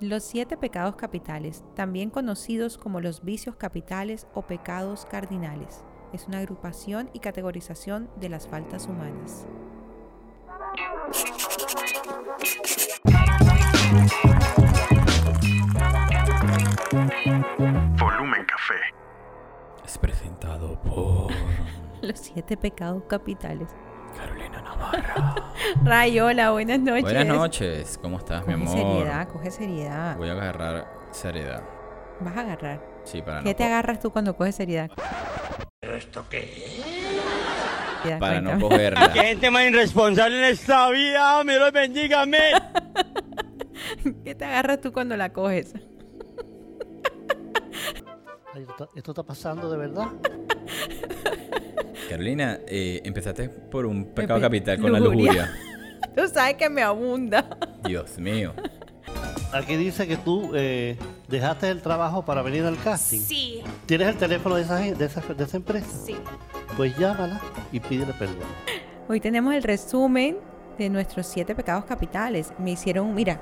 Los siete pecados capitales, también conocidos como los vicios capitales o pecados cardinales, es una agrupación y categorización de las faltas humanas. Volumen Café. Es presentado por Los siete pecados capitales. Ray, hola, buenas noches. Buenas noches, ¿cómo estás, mi Coge amor? seriedad, coge seriedad. Voy a agarrar seriedad. Vas a agarrar. Sí, para ¿Qué no te agarras tú cuando coges seriedad? ¿Esto qué? Ya, para no cogerla. gente más irresponsable en esta vida, me lo bendiga. ¿Qué te agarras tú cuando la coges? Ay, ¿esto, está- esto está pasando de verdad? Carolina, eh, empezaste por un pecado Epi- capital con la lujuria. Tú sabes que me abunda. Dios mío. Aquí dice que tú eh, dejaste el trabajo para venir al casting. Sí, ¿Tienes el teléfono de esa, de esa, de esa empresa? sí. Pues llámala y pídele perdón. Hoy tenemos el resumen de nuestros siete pecados capitales. Me hicieron, mira,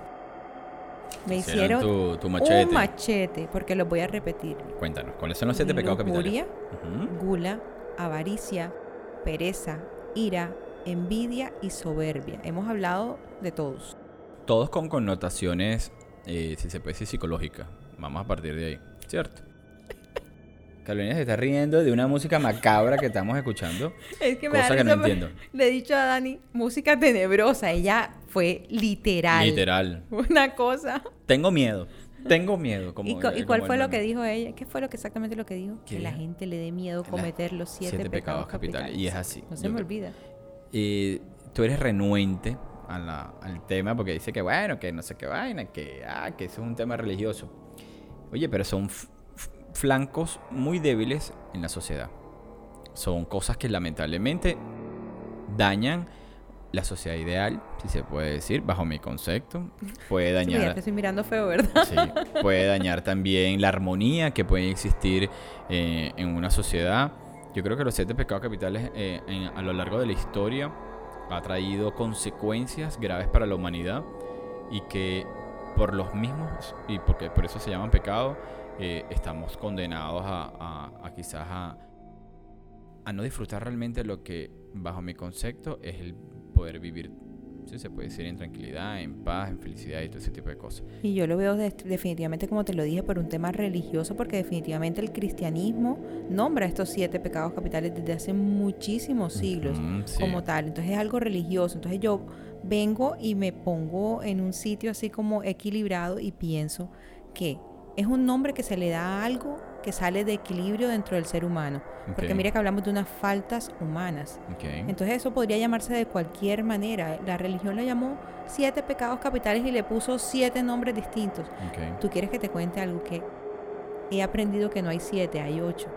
me Hicieron hicieron tu, tu machete. un machete, porque los voy a repetir. Cuéntanos, ¿cuáles son los siete pecados capitales? Lujuria, Ujú. gula, avaricia, pereza, ira, envidia y soberbia. Hemos hablado de todos. Todos con connotaciones, eh, si se puede decir, psicológicas. Vamos a partir de ahí, ¿cierto? Carolina se está riendo de una música macabra que estamos escuchando. Es que Cosa que no entiendo. Le he dicho a Dani, música tenebrosa. Ella fue literal. Literal. Una cosa. Tengo miedo. Tengo miedo. Como, ¿Y, cu- y eh, cuál fue lo que dijo ella? ¿Qué fue lo que exactamente lo que dijo? Que la gente le dé miedo cometer los siete, pecados, capitales. Y es así. No se me olvida. Y tú eres renuente a la- al tema porque dice que bueno, que no sé qué vaina, que, ah, que eso es un tema religioso. Oye, pero son flancos muy débiles en la sociedad. Son cosas que lamentablemente dañan la sociedad ideal, si se puede decir, bajo mi concepto. Puede Sí, dañar... te estoy mirando feo, ¿verdad? Sí, puede dañar también la armonía que puede existir eh, en una sociedad. Yo creo que los siete pecados capitales eh, en- a lo largo de la historia ha traído consecuencias graves para la humanidad y que por los mismos, y porque por eso se llaman pecados, eh, estamos condenados a, a- a quizás a, a no disfrutar realmente lo que bajo mi concepto es el poder vivir, si se puede decir, en tranquilidad, en paz, en felicidad y todo ese tipo de cosas. Y yo lo veo de- definitivamente, como te lo dije, por un tema religioso, porque definitivamente el cristianismo nombra estos siete pecados capitales desde hace muchísimos siglos sí. como tal. Entonces es algo religioso. Entonces yo vengo y me pongo en un sitio así como equilibrado y pienso que es un nombre que se le da a algo que sale de equilibrio dentro del ser humano. Porque mira que hablamos de unas faltas humanas. Entonces eso podría llamarse de cualquier manera. La religión lo llamó siete pecados capitales y le puso siete nombres distintos. ¿Tú quieres que te cuente algo que he aprendido que no hay siete, hay ocho?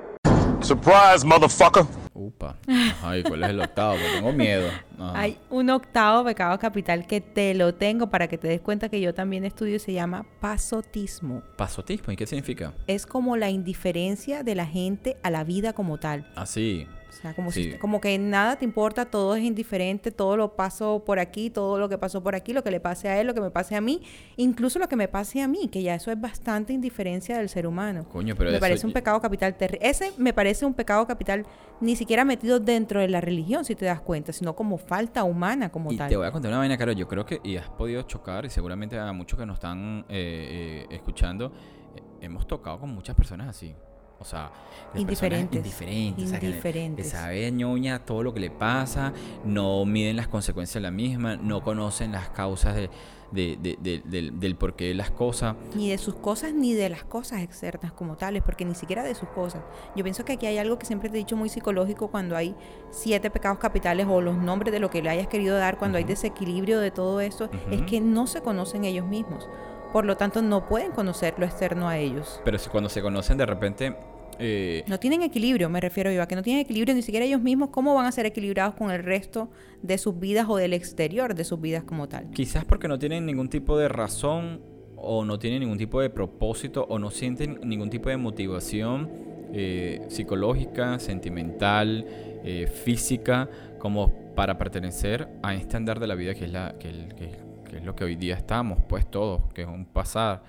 Surprise, motherfucker. Upa. Ajá, ¿y cuál es el octavo? Porque tengo miedo. Ajá. Hay un octavo pecado capital que te lo tengo para que te des cuenta que yo también estudio y se llama pasotismo. Pasotismo, ¿y qué significa? Es como la indiferencia de la gente a la vida como tal. Así. O sea, como, Sí. si, como que nada te importa, todo es indiferente, todo lo paso por aquí, todo lo que pasó por aquí, lo que le pase a él, lo que me pase a mí, incluso lo que me pase a mí, que ya eso es bastante indiferencia del ser humano. Coño, pero me parece un pecado capital terrible. Ese me parece un pecado capital ni siquiera metido dentro de la religión, si te das cuenta, sino como falta humana como Y tal. te voy a contar una vaina, Caro. Yo creo que, y has podido chocar, y seguramente a muchos que nos están eh, eh, escuchando, eh, hemos tocado con muchas personas así. O sea, de personas Indiferentes. indiferentes. o sea, que le- Indiferentes. Le sabe ñoña todo lo que le pasa, no miden las consecuencias de la misma, no conocen las causas de, de- de- de- del, del porqué de las cosas. Ni de sus cosas ni de las cosas externas como tales, porque ni siquiera de sus cosas. Yo pienso que aquí hay algo que siempre te he dicho muy psicológico cuando hay siete pecados capitales o los nombres de lo que le hayas querido dar, cuando hay Ujú. desequilibrio de todo esto, es Ujú. que no se conocen ellos mismos. Por lo tanto, no pueden conocer lo externo a ellos. Pero si cuando se conocen de repente... eh, No tienen equilibrio, me refiero yo, a que no tienen equilibrio ni siquiera ellos mismos, ¿cómo van a ser equilibrados con el resto de sus vidas o del exterior de sus vidas como tal? Quizás porque no tienen ningún tipo de razón o no tienen ningún tipo de propósito o no sienten ningún tipo de motivación eh, psicológica, sentimental, eh, física, como para pertenecer a este andar de la vida que es, la, que el- que es que es lo que hoy día estamos, pues todos, que es un pasar,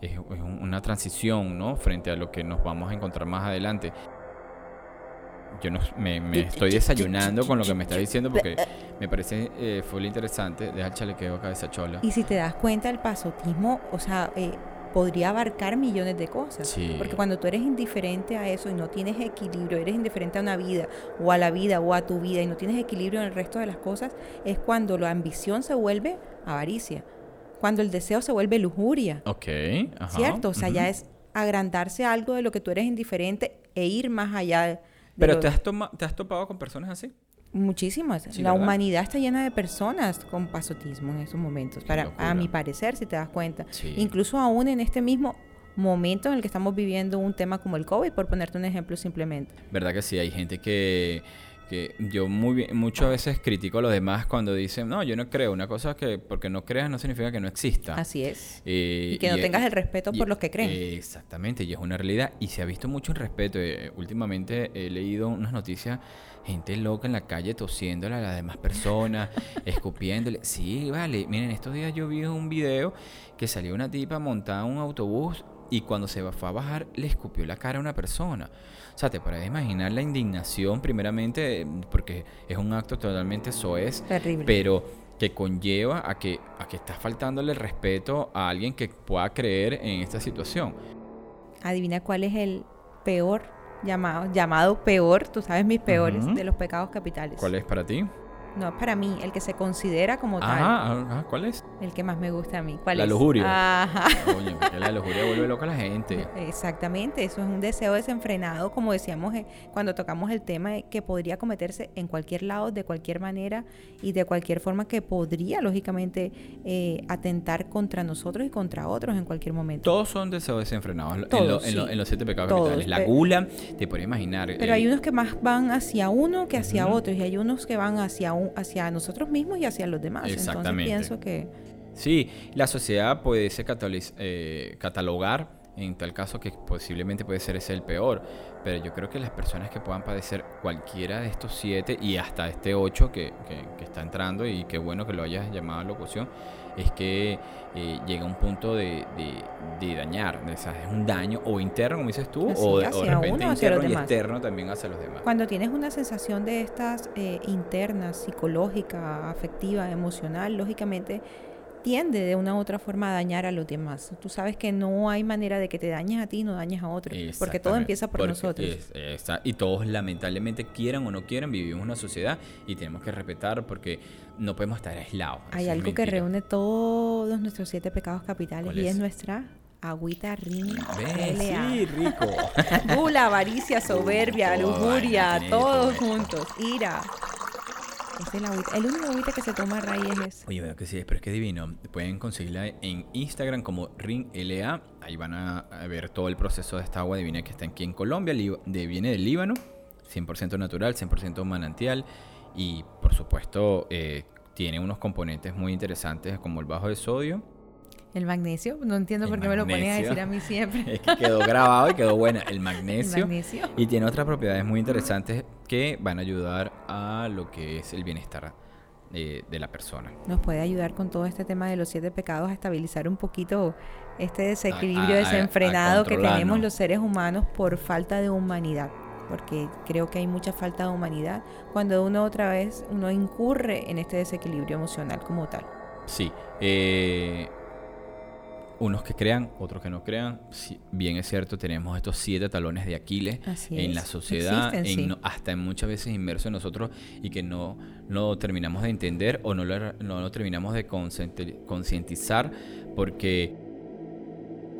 es, es un- una transición, ¿no? Frente a lo que nos vamos a encontrar más adelante. Yo no, me, me estoy desayunando con lo que me está diciendo porque me parece eh, full interesante. Deja el chalequeo cabeza chola. Y si te das cuenta, el pasotismo, o sea, eh, podría abarcar millones de cosas. Sí. Porque cuando tú eres indiferente a eso y no tienes equilibrio, eres indiferente a una vida o a la vida o a tu vida y no tienes equilibrio en el resto de las cosas, es cuando la ambición se vuelve avaricia, cuando el deseo se vuelve lujuria, Ok, ajá. ¿cierto? O sea, ya es agrandarse a algo de lo que tú eres indiferente e ir más allá de Pero lo- ¿te has, toma- ¿te has topado con personas así? Muchísimas. Sí, la ¿verdad? humanidad está llena de personas con pasotismo en estos momentos, para, a mi parecer, si te das cuenta. Sí. Incluso aún en este mismo momento en el que estamos viviendo un tema como el COVID, por ponerte un ejemplo simplemente. ¿Verdad que sí? Hay gente que, que yo muy bien, muchas veces critico a los demás cuando dicen, no, yo no creo. Una cosa es que porque no creas no significa que no exista. Así es. Eh, Y que no tengas el respeto y- por los que creen. eh, exactamente, y es una realidad. Y se ha visto mucho el respeto. Eh, últimamente he leído unas noticias, gente loca en la calle tosiéndole a las demás personas, escupiéndole. Sí, vale. Miren, estos días yo vi un video que salió una tipa montada en un autobús y cuando se fue a bajar le escupió la cara a una persona. O sea, te puedes imaginar la indignación primeramente, eh, porque es un acto totalmente soez Terrible. pero que conlleva a que, a que estás faltándole el respeto a alguien que pueda creer en esta situación. Adivina cuál es el peor llamado, llamado peor, tú sabes mis peores, de los pecados capitales. ¿Cuál es para ti? No, para mí, el que se considera como tal, Ajá, ¿cuál es? el que más me gusta a mí. ¿Cuál La es? lujuria. Ajá. Porque la lujuria vuelve loca a la gente. Exactamente, eso es un deseo desenfrenado, como decíamos eh, cuando tocamos el tema, que podría cometerse en cualquier lado, de cualquier manera y de cualquier forma que podría, lógicamente, eh, atentar contra nosotros y contra otros en cualquier momento. Todos son deseos desenfrenados en, lo- Todos, en, lo- sí. en los siete pecados Todos, capitales. La gula, te puedes imaginar. Pero eh, hay unos que más van hacia uno que hacia Ujú. otros y hay unos que van hacia, un- hacia nosotros mismos y hacia los demás. Exactamente. Entonces pienso que... Sí, la sociedad puede ser eh, catalogar en tal caso que posiblemente puede ser ese el peor, pero yo creo que las personas que puedan padecer cualquiera de estos siete y hasta este ocho que, que- que está entrando y qué bueno que lo hayas llamado a locución, es que eh, llega un punto de, de- de dañar, o sea, es un daño o interno, como dices tú, Así, o, de- o de repente interno y externo también hacia los demás. Cuando tienes una sensación de estas eh, internas, psicológica, afectiva, emocional, lógicamente tiende de una u otra forma a dañar a los demás. Tú sabes que no hay manera de que te dañes a ti y no dañes a otro, porque todo empieza por porque nosotros. es- esa- y todos lamentablemente quieran o no quieran, vivimos una sociedad y tenemos que respetar porque no podemos estar aislados. Hay es algo que mentira. reúne todos nuestros siete pecados capitales ¿Cuál y es es? nuestra agüita LA. Sí, rico. Gula, avaricia, soberbia, lujuria, todos todo. juntos, ira. Es el único agüita que se toma raíz es. Oye, veo que sí, pero es que divino. Pueden conseguirla en Instagram como RingLA. Ahí van a ver todo el proceso de esta agua divina que está aquí en Colombia. viene del Líbano. 100% natural, 100% manantial. Y por supuesto, eh, tiene unos componentes muy interesantes como el bajo de sodio. El magnesio, no entiendo El por qué me lo pones a decir a mí siempre. Es que quedó grabado y quedó buena. El El magnesio. Y tiene otras propiedades muy interesantes que van a ayudar a lo que es el bienestar eh, de la persona. Nos puede ayudar con todo este tema de los siete pecados a estabilizar un poquito este desequilibrio a- a- desenfrenado a que tenemos los seres humanos por falta de humanidad. Porque creo que hay mucha falta de humanidad cuando uno otra vez uno incurre en este desequilibrio emocional como tal. Sí. eh, unos que crean, otros que no crean. Bien es cierto, tenemos estos siete talones de Aquiles Así en es. la sociedad, Existen, en sí. no- hasta en muchas veces inmersos en nosotros y que no lo terminamos de entender o no lo, no lo terminamos de concienti- concientizar porque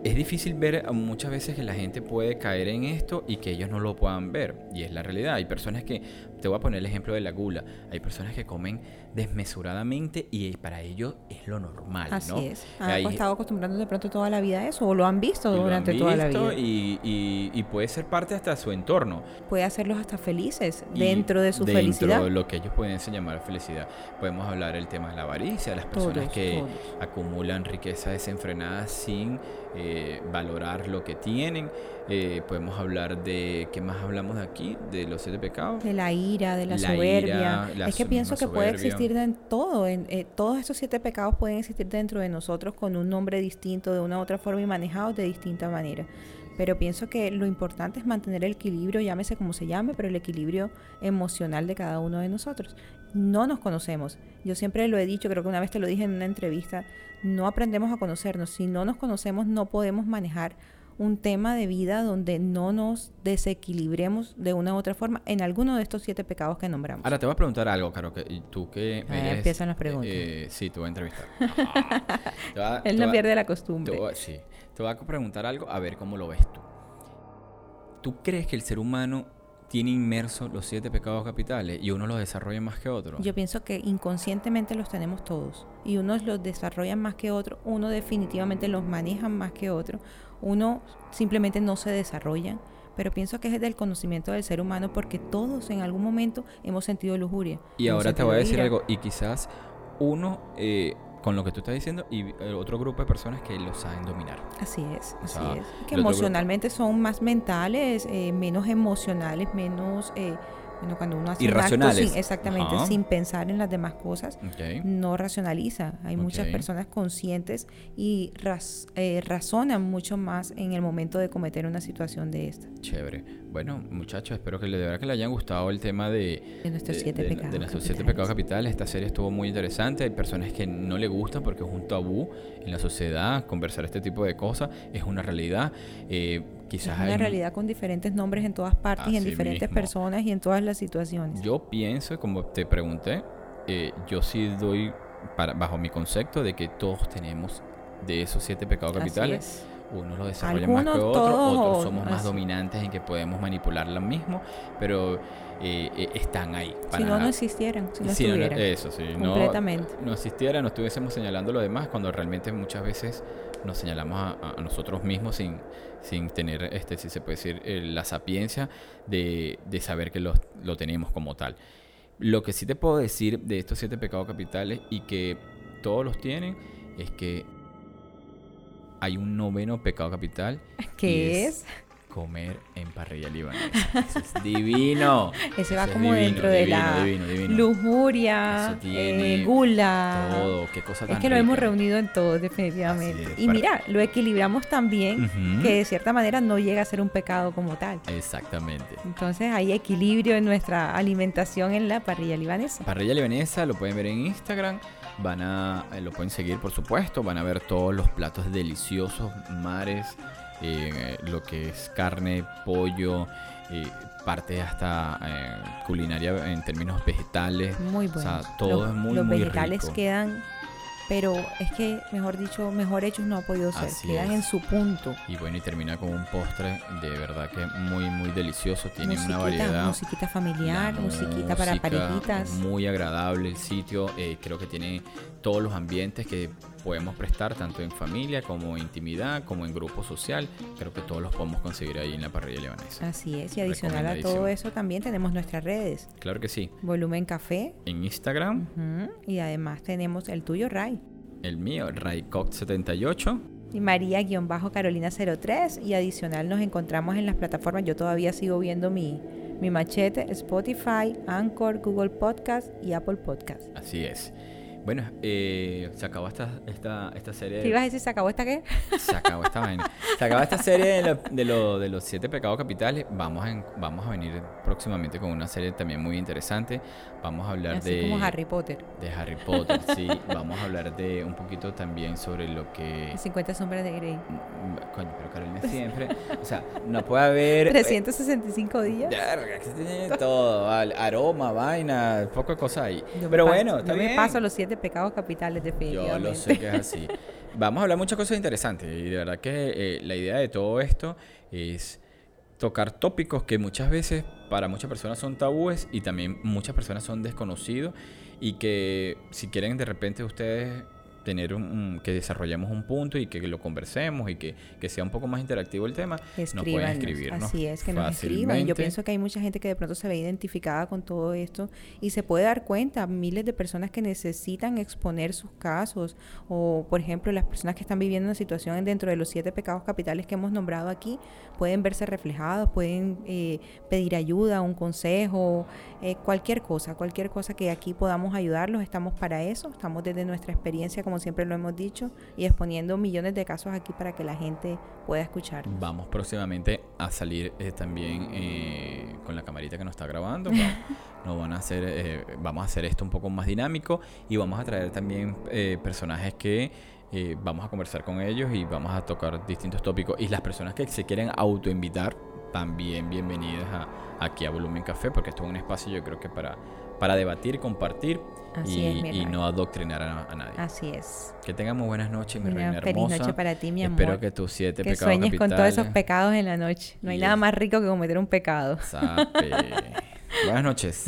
es difícil ver muchas veces que la gente puede caer en esto y que ellos no lo puedan ver. Y es la realidad. Hay personas que, te voy a poner el ejemplo de la gula, hay personas que comen desmesuradamente y para ellos es lo normal. Así ¿no? es. Han estado acostumbrando de pronto toda la vida a eso o lo han visto y lo han durante toda la visto vida. Y, y- y puede ser parte hasta su entorno. Puede hacerlos hasta felices Y dentro de su dentro felicidad. de lo que ellos pueden llamar felicidad. Podemos hablar del tema de la avaricia, las personas Todos, que todos. acumulan riqueza desenfrenada sin eh, valorar lo que tienen. Eh, podemos hablar de, ¿qué más hablamos de aquí? De los siete pecados. De la ira, de la, La soberbia. ira, la es que so- pienso que puede soberbia. existir en todo. En, eh, todos estos siete pecados pueden existir dentro de nosotros con un nombre distinto, de una u otra forma y manejados de distinta manera. Pero pienso que lo importante es mantener el equilibrio, llámese como se llame, pero el equilibrio emocional de cada uno de nosotros. No nos conocemos. Yo siempre lo he dicho, creo que una vez te lo dije en una entrevista, no aprendemos a conocernos. Si no nos conocemos, no podemos manejar un tema de vida donde no nos desequilibremos de una u otra forma en alguno de estos siete pecados que nombramos. Ahora te voy a preguntar algo, Caro, que tú que Ahí eres, empiezan las preguntas. eh, sí, te voy a entrevistar. Él no pierde la costumbre. sí. Te voy a preguntar algo, a ver cómo lo ves tú. ¿Tú crees que el ser humano tiene inmersos los siete pecados capitales y uno los desarrolla más que otro? Yo pienso que inconscientemente los tenemos todos y unos los desarrollan más que otros, uno definitivamente los maneja más que otro, uno simplemente no se desarrollan, pero pienso que es del conocimiento del ser humano porque todos en algún momento hemos sentido lujuria. y ahora te voy a decir ira. algo, y quizás uno, eh, con lo que tú estás diciendo, y el otro grupo de personas que lo saben dominar. Así es, O así es. Que emocionalmente son más mentales, eh, menos emocionales, menos... eh, bueno, cuando uno hace un acto Irracionales. sin, exactamente, Ajá. sin pensar en las demás cosas, Ok. no racionaliza. Hay muchas Ok. personas conscientes y raz- eh, razonan mucho más en el momento de cometer una situación de esta. Chévere. Bueno, muchachos, espero que de verdad que les haya gustado el tema de, De nuestros siete de- de pecados nuestros siete pecados capitales. Esta serie estuvo muy interesante. Hay personas que no le gustan porque es un tabú en la sociedad. Conversar este tipo de cosas es una realidad. Eh, Es quizás una hay- realidad con diferentes nombres en todas partes y en diferentes mismo. personas y en todas las situaciones. Yo pienso, como te pregunté, eh, yo sí doy para, bajo mi concepto de que todos tenemos de esos siete pecados capitales. Unos los desarrollan más que otros, otros somos más dominantes en que podemos manipular lo mismo, pero eh, eh, están ahí. Si no, no existieran, si no Sí, no, no, eso sí, no- Completamente. No, existiera, no estuviésemos señalando lo demás cuando realmente muchas veces nos señalamos a nosotros mismos sin, sin tener, este, si se puede decir, eh, la sapiencia de, de saber que lo, lo tenemos como tal. Lo que sí te puedo decir de estos siete pecados capitales y que todos los tienen es que hay un noveno pecado capital. ¿Qué y es? Comer en parrilla libanesa. Eso es divino. Ese va Eso es como divino, dentro de divino, la divino, divino. lujuria, eh, gula. Todo, qué cosa tan Es que lo hemos reunido en todos, definitivamente. Es, y para- mira, lo equilibramos tan bien Ujú. que de cierta manera no llega a ser un pecado como tal. Exactamente. Entonces hay equilibrio en nuestra alimentación en la parrilla libanesa. Parrilla libanesa lo pueden ver en Instagram. Van a, eh, lo pueden seguir por supuesto. Van a ver todos los platos deliciosos, mares, eh, lo que es carne, pollo, eh, parte hasta eh, culinaria en términos vegetales. Muy O bueno. sea, todo los, es muy, los muy vegetales rico. quedan, pero es que, mejor dicho, mejor hechos no ha podido ser. Así quedan es. en su punto. Y bueno, y termina con un postre de verdad que muy, muy delicioso. Tiene una musiquita, variedad. musiquita familiar, musiquita para parejitas. Muy agradable el sitio. eh, creo que tiene todos los ambientes que podemos prestar, tanto en familia como intimidad, como en grupo social. Creo que todos los podemos conseguir ahí en la parrilla libanesa. Así es, y adicional a todo eso también tenemos nuestras redes. Claro que sí. Volumen Café. En Instagram, Y además tenemos el tuyo, Ray. el mío, Raycock78. Y María-Carolina03. Y adicional nos encontramos en las plataformas. Yo todavía sigo viendo mi, mi machete, Spotify, Anchor, Google Podcast y Apple Podcast. Así es. Bueno, eh, se acabó esta, esta, esta serie. ¿Te ibas a decir, se acabó esta qué? Se acabó esta vaina. Se acabó esta serie de, lo- de, lo- de los siete pecados capitales. Vamos a, vamos a venir próximamente con una serie también muy interesante. Vamos a hablar Así de, como Harry Potter. de Harry Potter. sí, vamos a hablar de un poquito también sobre lo que. Las 50 sombras de Grey. Mm, Coño, pero Carolina siempre. O sea, no puede haber. eh, 365 días. Verga, que tiene todo, vale. aroma, vaina, poco de cosas ahí. Yo Pero paso- bueno, está yo me paso los siete pecados capitales Yo definitivamente. lo sé que es así. Vamos a hablar muchas cosas interesantes y de verdad que eh, la idea de todo esto es tocar tópicos que muchas veces para muchas personas son tabúes y también muchas personas son desconocidos y que si quieren de repente ustedes tener un, un- que desarrollemos un punto y que lo conversemos y que, que sea un poco más interactivo el tema, nos pueden escribir. Así es, que nos escriban. Yo Fácilmente. pienso que hay mucha gente que de pronto se ve identificada con todo esto y se puede dar cuenta, miles de personas que necesitan exponer sus casos o, por ejemplo, las personas que están viviendo una situación dentro de los siete pecados capitales que hemos nombrado aquí, pueden verse reflejados, pueden eh, pedir ayuda, un consejo, eh, cualquier cosa, cualquier cosa que aquí podamos ayudarlos, estamos para eso, estamos desde nuestra experiencia, como siempre lo hemos dicho, y exponiendo millones de casos aquí para que la gente pueda escuchar. Vamos próximamente a salir eh, también eh, con la camarita que nos está grabando. Nos van a hacer, eh, vamos a hacer esto un poco más dinámico y vamos a traer también personajes que vamos a conversar con ellos y vamos a tocar distintos tópicos. Y las personas que se quieren autoinvitar, también bienvenidas a, aquí a Volumen Café, porque esto es un espacio yo creo que para, para debatir, compartir Así y, es, no adoctrinar a, a nadie. Así es. Que tengamos buenas noches, mi Una reina feliz hermosa. noche para ti, mi Espero amor. que tus siete Que pecados sueñes con todos esos pecados en la noche. No hay nada más rico que cometer un pecado. Buenas noches.